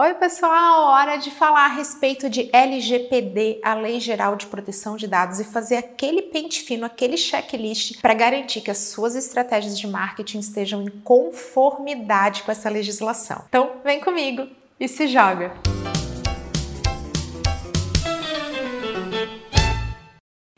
Oi, pessoal! Hora de falar a respeito de LGPD, a Lei Geral de Proteção de Dados, e fazer aquele pente fino, aquele checklist para garantir que as suas estratégias de marketing estejam em conformidade com essa legislação. Então, vem comigo e se joga!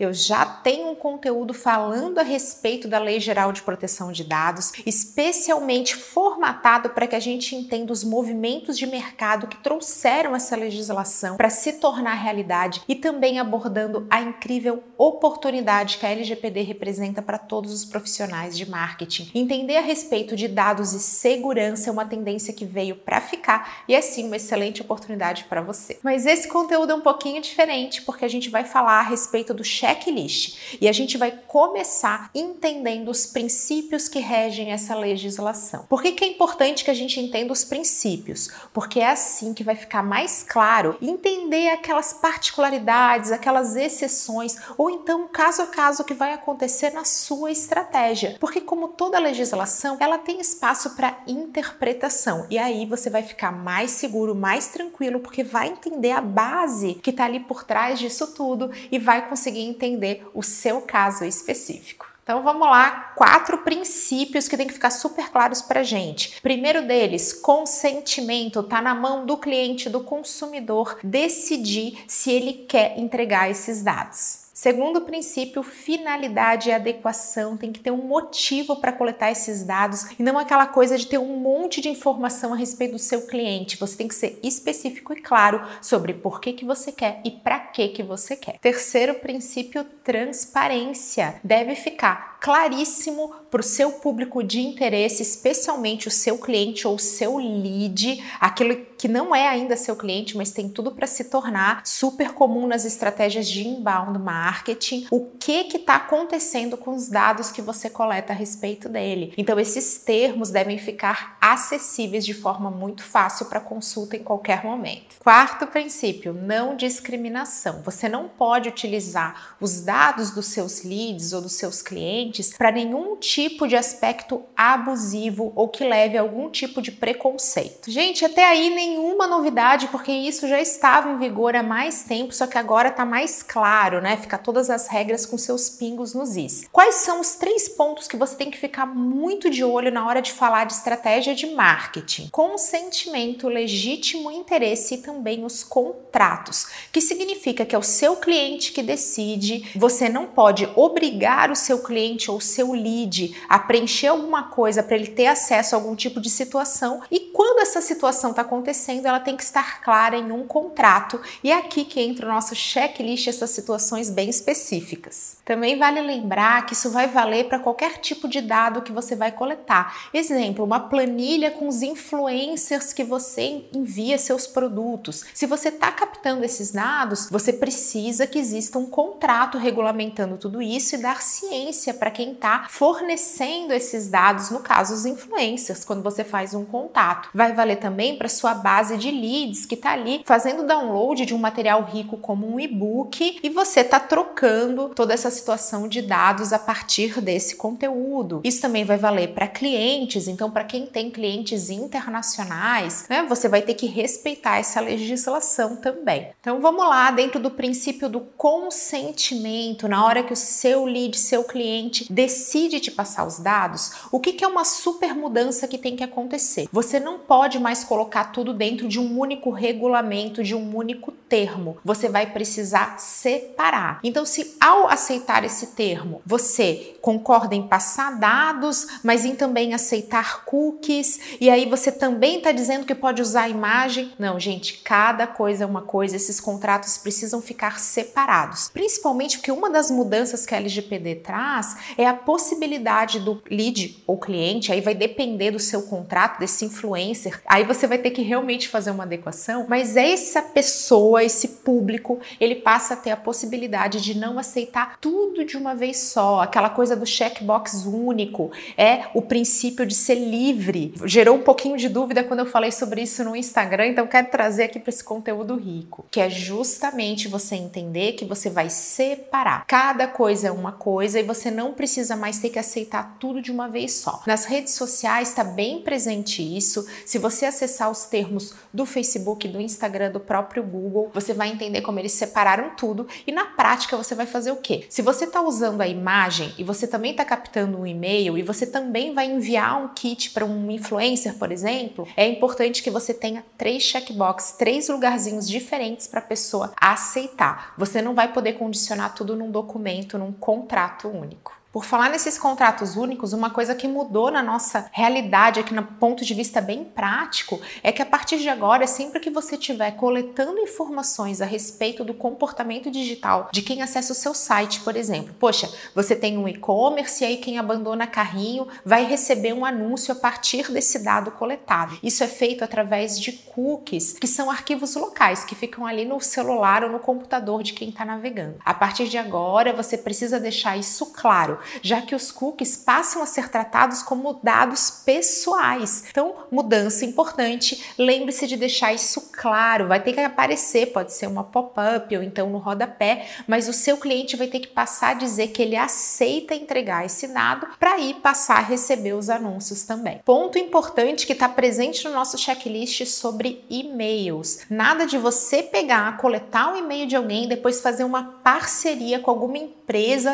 Eu já tenho um conteúdo falando a respeito da Lei Geral de Proteção de Dados, especialmente formatado para que a gente entenda os movimentos de mercado que trouxeram essa legislação para se tornar realidade e também abordando a incrível oportunidade que a LGPD representa para todos os profissionais de marketing. Entender a respeito de dados e segurança é uma tendência que veio para ficar e é sim uma excelente oportunidade para você. Mas esse conteúdo é um pouquinho diferente porque a gente vai falar a respeito do check checklist e a gente vai começar entendendo os princípios que regem essa legislação. Por que, que é importante que a gente entenda os princípios? Porque é assim que vai ficar mais claro entender aquelas particularidades, aquelas exceções ou então caso a caso que vai acontecer na sua estratégia. Porque como toda legislação, ela tem espaço para interpretação e aí você vai ficar mais seguro, mais tranquilo, porque vai entender a base que está ali por trás disso tudo e vai conseguir entender o seu caso específico. Então vamos lá, quatro princípios que tem que ficar super claros para gente. Primeiro deles, consentimento, tá na mão do cliente, do consumidor decidir se ele quer entregar esses dados. Segundo princípio, finalidade e adequação. Tem que ter um motivo para coletar esses dados e não aquela coisa de ter um monte de informação a respeito do seu cliente. Você tem que ser específico e claro sobre por que, que você quer e para que, que você quer. Terceiro princípio, transparência. Deve ficar claríssimo para o seu público de interesse, especialmente o seu cliente ou seu lead, aquilo que não é ainda seu cliente, mas tem tudo para se tornar super comum nas estratégias de inbound marketing, o que que está acontecendo com os dados que você coleta a respeito dele. Então esses termos devem ficar acessíveis de forma muito fácil para consulta em qualquer momento. Quarto princípio, não discriminação. Você não pode utilizar os dados dos seus leads ou dos seus clientes para nenhum tipo de aspecto abusivo ou que leve a algum tipo de preconceito. Gente, até aí nenhuma novidade, porque isso já estava em vigor há mais tempo, só que agora está mais claro, né? Fica todas as regras com seus pingos nos is. Quais são os três pontos que você tem que ficar muito de olho na hora de falar de estratégia de marketing? Consentimento, legítimo interesse e também os contratos, que significa que é o seu cliente que decide, você não pode obrigar o seu cliente ou o seu lead a preencher alguma coisa para ele ter acesso a algum tipo de situação e quando essa situação está acontecendo, ela tem que estar clara em um contrato e é aqui que entra o nosso checklist, essas situações bem específicas. Também vale lembrar que isso vai valer para qualquer tipo de dado que você vai coletar. Exemplo, uma planilha com os influencers que você envia seus produtos. Se você está captando esses dados, você precisa que exista um contrato regulamentando tudo isso e dar ciência para quem está fornecendo esses dados, no caso os influencers, quando você faz um contato. Vai valer também para sua base de leads que está ali fazendo download de um material rico como um e-book e você está trocando toda essa situação de dados a partir desse conteúdo. Isso também vai valer para clientes, então para quem tem clientes internacionais, né, você vai ter que respeitar essa legislação também. Então vamos lá, dentro do princípio do consentimento, na hora que o seu lead, seu cliente decide te passar os dados, o que, que é uma super mudança que tem que acontecer? Você não pode mais colocar tudo dentro de um único regulamento, de um único termo. Você vai precisar separar. Então, se ao aceitar esse termo, você concorda em passar dados, mas em também aceitar cookies, e aí você também está dizendo que pode usar a imagem. Não, gente, cada coisa é uma coisa, esses contratos precisam ficar separados. Principalmente porque uma das mudanças que a LGPD traz é a possibilidade do lead ou cliente, aí vai depender do seu contrato, desse influencer, aí você vai ter que realmente fazer uma adequação, mas essa pessoa, esse público, ele passa a ter a possibilidade de não aceitar tudo de uma vez só, aquela coisa do checkbox único, é o princípio de ser livre. Gerou um pouquinho de dúvida quando eu falei sobre isso no Instagram, então quero trazer aqui para esse conteúdo rico, que é justamente você entender que você vai separar. Cada coisa é uma coisa e você não precisa mais ter que aceitar tudo de uma vez só. Nas redes sociais está bem presente isso. Se você acessar os termos do Facebook, do Instagram, do próprio Google, você vai entender como eles separaram tudo e na prática você vai fazer o quê? Se você está usando a imagem e você também está captando um e-mail e você também vai enviar um kit para um influencer, por exemplo, é importante que você tenha três checkbox, três lugarzinhos diferentes para a pessoa aceitar. Você não vai poder condicionar tudo num documento, num contrato único. Por falar nesses contratos únicos, uma coisa que mudou na nossa realidade aqui no ponto de vista bem prático é que a partir de agora, sempre que você estiver coletando informações a respeito do comportamento digital de quem acessa o seu site, por exemplo, poxa, você tem um e-commerce e aí quem abandona carrinho vai receber um anúncio a partir desse dado coletado. Isso é feito através de cookies, que são arquivos locais que ficam ali no celular ou no computador de quem está navegando. A partir de agora, você precisa deixar isso claro já que os cookies passam a ser tratados como dados pessoais. Então, mudança importante, lembre-se de deixar isso claro, vai ter que aparecer, pode ser uma pop-up ou então no rodapé, mas o seu cliente vai ter que passar a dizer que ele aceita entregar esse dado para ir passar a receber os anúncios também. Ponto importante que está presente no nosso checklist sobre e-mails. Nada de você pegar, coletar o e-mail de alguém, depois fazer uma parceria com alguma empresa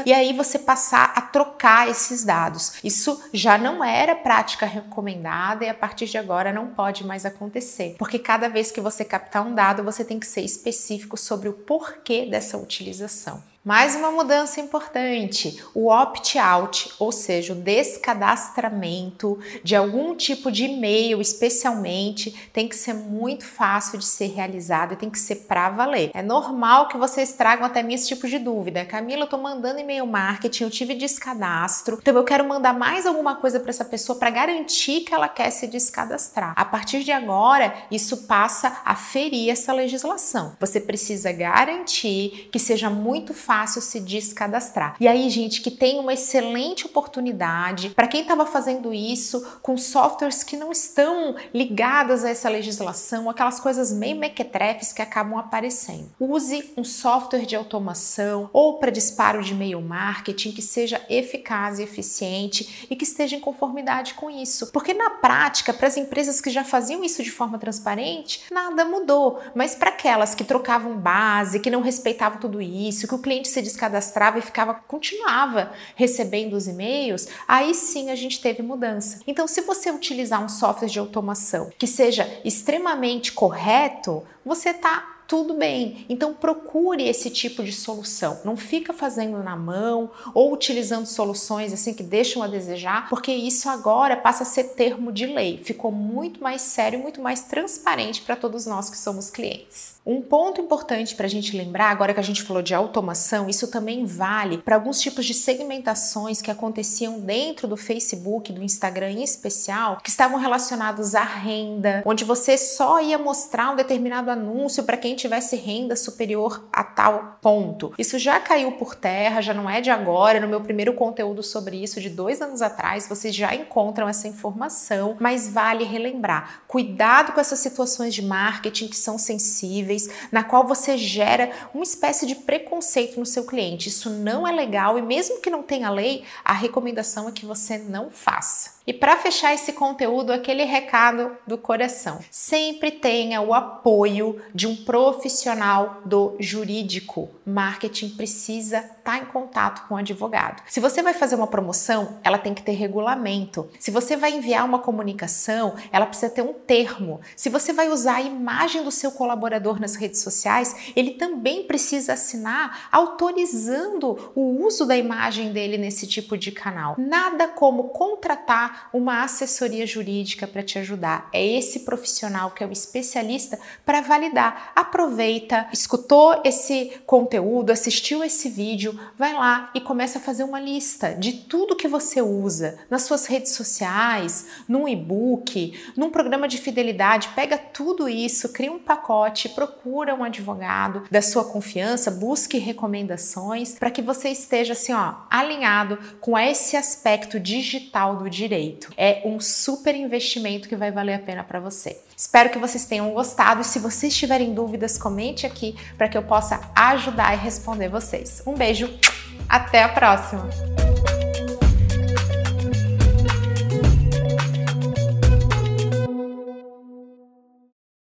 e aí você passar a trocar esses dados. Isso já não era prática recomendada e a partir de agora não pode mais acontecer, porque cada vez que você captar um dado, você tem que ser específico sobre o porquê dessa utilização. Mais uma mudança importante: o opt-out, ou seja, o descadastramento de algum tipo de e-mail, especialmente, tem que ser muito fácil de ser realizado e tem que ser para valer. É normal que vocês tragam até mim esse tipo de dúvida. Camila, eu tô mandando e-mail marketing, eu tive descadastro, então eu quero mandar mais alguma coisa para essa pessoa para garantir que ela quer se descadastrar. A partir de agora, isso passa a ferir essa legislação. Você precisa garantir que seja muito fácil fácil se descadastrar. E aí, gente, que tem uma excelente oportunidade para quem estava fazendo isso com softwares que não estão ligadas a essa legislação, aquelas coisas meio mequetrefes que acabam aparecendo. Use um software de automação ou para disparo de e-mail marketing que seja eficaz e eficiente e que esteja em conformidade com isso. Porque na prática, para as empresas que já faziam isso de forma transparente, nada mudou. Mas para aquelas que trocavam base, que não respeitavam tudo isso, que o cliente se descadastrava e ficava, continuava recebendo os e-mails, aí sim a gente teve mudança. Então, se você utilizar um software de automação que seja extremamente correto, você está tudo bem. Então procure esse tipo de solução. Não fica fazendo na mão ou utilizando soluções assim que deixam a desejar, porque isso agora passa a ser termo de lei. Ficou muito mais sério, muito mais transparente para todos nós que somos clientes. Um ponto importante para a gente lembrar, agora que a gente falou de automação, isso também vale para alguns tipos de segmentações que aconteciam dentro do Facebook, do Instagram em especial, que estavam relacionados à renda, onde você só ia mostrar um determinado anúncio para quem tivesse renda superior a tal ponto. Isso já caiu por terra, já não é de agora. No meu primeiro conteúdo sobre isso, de dois anos atrás, vocês já encontram essa informação, mas vale relembrar. Cuidado com essas situações de marketing que são sensíveis, na qual você gera uma espécie de preconceito no seu cliente. Isso não é legal e, mesmo que não tenha lei, a recomendação é que você não faça. E para fechar esse conteúdo, aquele recado do coração. Sempre tenha o apoio de um profissional do jurídico. Marketing precisa estar tá em contato com o advogado. Se você vai fazer uma promoção, ela tem que ter regulamento. Se você vai enviar uma comunicação, ela precisa ter um termo. Se você vai usar a imagem do seu colaborador nas redes sociais, ele também precisa assinar autorizando o uso da imagem dele nesse tipo de canal. Nada como uma assessoria jurídica para te ajudar. É esse profissional que é o especialista para validar. Aproveita, escutou esse conteúdo, assistiu esse vídeo, vai lá e começa a fazer uma lista de tudo que você usa nas suas redes sociais, num e-book, num programa de fidelidade. Pega tudo isso, cria um pacote, procura um advogado da sua confiança, busque recomendações para que você esteja assim, ó, alinhado com esse aspecto digital do direito direito. É um super investimento que vai valer a pena para você. Espero que vocês tenham gostado e se vocês tiverem dúvidas, comente aqui para que eu possa ajudar e responder vocês. Um beijo, até a próxima!